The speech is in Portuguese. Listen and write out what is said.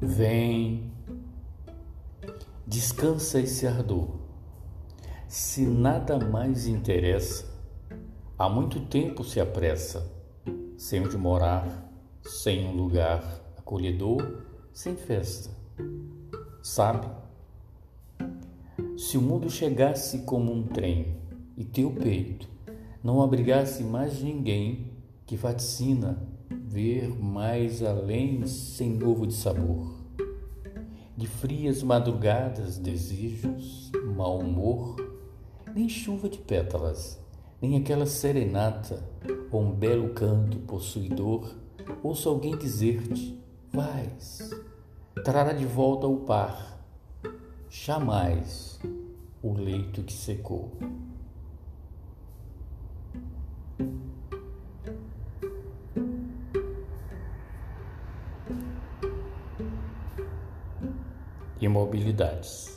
Vem, descansa esse ardor. Se nada mais interessa, há muito tempo se apressa, sem onde morar, sem um lugar acolhedor, sem festa. Sabe? Se o mundo chegasse como um trem e teu peito não abrigasse mais ninguém que vaticina ver mais além sem novo de sabor. De frias madrugadas, desejos, mau humor, nem chuva de pétalas, nem aquela serenata ou um belo canto possuidor, ouço alguém dizer-te: vais, trará de volta o par, jamais o leito que secou. Imobilidades.